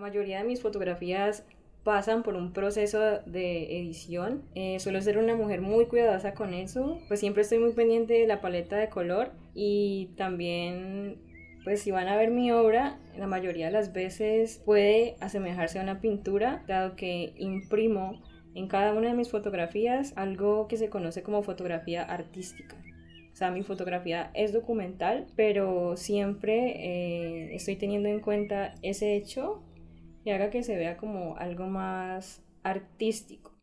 Mayoría de mis fotografías pasan por un proceso de edición. Eh, suelo ser una mujer muy cuidadosa con eso, pues siempre estoy muy pendiente de la paleta de color y también pues si van a ver mi obra, la mayoría de las veces puede asemejarse a una pintura, dado que imprimo en cada una de mis fotografías algo que se conoce como fotografía artística. O sea, mi fotografía es documental, pero siempre eh, estoy teniendo en cuenta ese hecho y haga que se vea como algo más artístico.